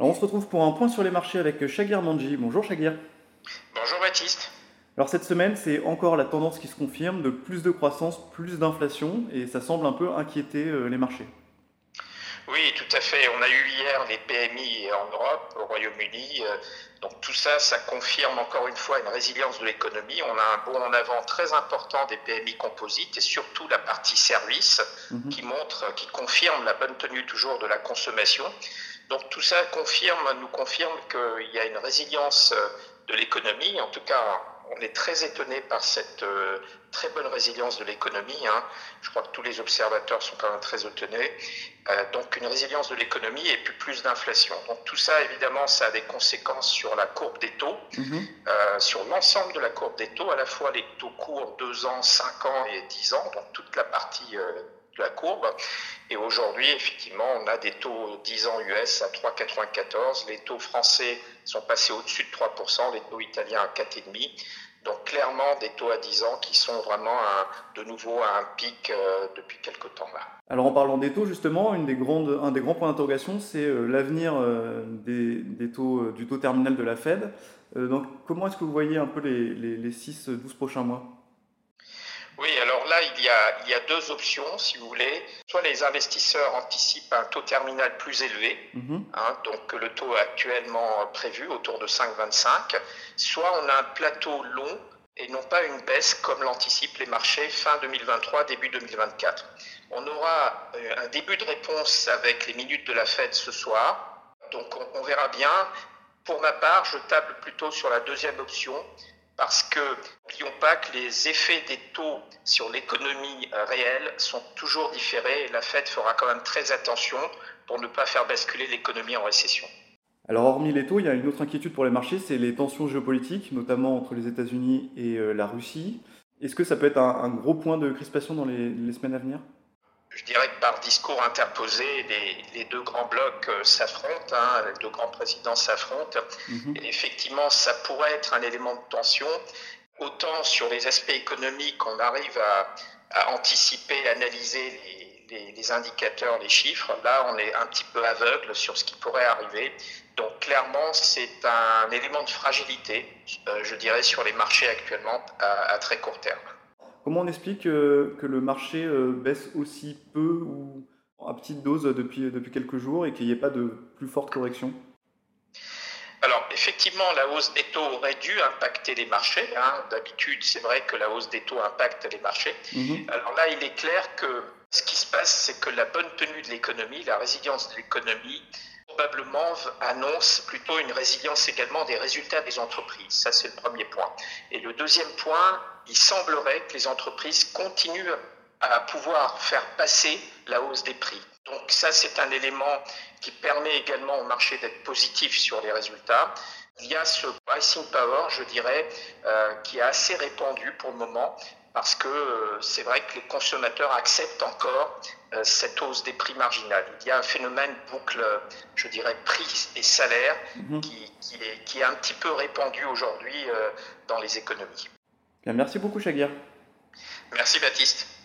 Alors on se retrouve pour un point sur les marchés avec Shagir Manji. Bonjour Shagir. Bonjour Baptiste. Alors cette semaine, c'est encore la tendance qui se confirme de plus de croissance, plus d'inflation, et ça semble un peu inquiéter euh, les marchés. Oui, tout à fait. On a eu hier les PMI en Europe, au Royaume-Uni. Euh, donc tout ça, ça confirme encore une fois une résilience de l'économie. On a un bond en avant très important des PMI composites et surtout la partie service mhm. qui montre, qui confirme la bonne tenue toujours de la consommation. Donc tout ça confirme, nous confirme qu'il y a une résilience euh, de l'économie. En tout cas, on est très étonné par cette euh, très bonne résilience de l'économie. Hein. Je crois que tous les observateurs sont quand même très étonnés. Euh, donc une résilience de l'économie et puis plus d'inflation. Donc tout ça, évidemment, ça a des conséquences sur la courbe des taux, mhm. sur l'ensemble de la courbe des taux, à la fois les taux courts 2 ans, 5 ans et 10 ans, donc toute la partie la courbe. Et aujourd'hui, effectivement, on a des taux 10 ans US à 3,94. Les taux français sont passés au-dessus de 3%, les taux italiens à 4,5%. Donc clairement, des taux à 10 ans qui sont vraiment de nouveau à un pic euh, depuis quelques temps là. Alors en parlant des taux, justement, un des grands points d'interrogation, c'est euh, l'avenir euh, des, taux, du taux terminal de la Fed. donc comment est-ce que vous voyez un peu les, les 6-12 prochains mois? Oui, alors là, il y, a, il y a deux options, si vous voulez. Soit les investisseurs anticipent un taux terminal plus élevé, mhm. hein, donc le taux actuellement prévu autour de 5,25, soit on a un plateau long et non pas une baisse comme l'anticipent les marchés fin 2023, début 2024. On aura euh, un début de réponse avec les minutes de la Fed ce soir, donc on, on verra bien. Pour ma part, je table plutôt sur la deuxième option, parce que n'oublions pas que les effets des taux sur l'économie réelle sont toujours différés et la Fed fera quand même très attention pour ne pas faire basculer l'économie en récession. Alors hormis les taux, il y a une autre inquiétude pour les marchés, c'est les tensions géopolitiques, notamment entre les États-Unis et euh, la Russie. Est-ce que ça peut être un, gros point de crispation dans les semaines à venir? Je dirais que par discours interposé, les, deux grands blocs euh, s'affrontent, hein, les deux grands présidents s'affrontent. Mhm. Et effectivement, ça pourrait être un élément de tension. Autant sur les aspects économiques, on arrive à, anticiper, analyser les, les, indicateurs, les chiffres. Là, on est un petit peu aveugle sur ce qui pourrait arriver. Donc clairement, c'est un élément de fragilité, euh, je dirais, sur les marchés actuellement à très court terme. Comment on explique euh, que le marché euh, baisse aussi peu ou à petite dose depuis, depuis quelques jours et qu'il n'y ait pas de plus forte correction? Alors, effectivement, la hausse des taux aurait dû impacter les marchés. Hein. D'habitude, c'est vrai que la hausse des taux impacte les marchés. Mhm. Alors là, il est clair que ce qui se passe, c'est que la bonne tenue de l'économie, la résilience de l'économie, probablement annonce plutôt une résilience également des résultats des entreprises. Ça, c'est le premier point. Et le deuxième point, il semblerait que les entreprises continuent à pouvoir faire passer la hausse des prix. Donc ça, c'est un élément qui permet également au marché d'être positif sur les résultats. Il y a ce pricing power, je dirais, euh, qui est assez répandu pour le moment parce que euh, c'est vrai que les consommateurs acceptent encore euh, cette hausse des prix marginales. Il y a un phénomène boucle, je dirais, prix et salaire mhm. qui, est, un petit peu répandu aujourd'hui dans les économies. Merci beaucoup, Chagir. Merci, Baptiste.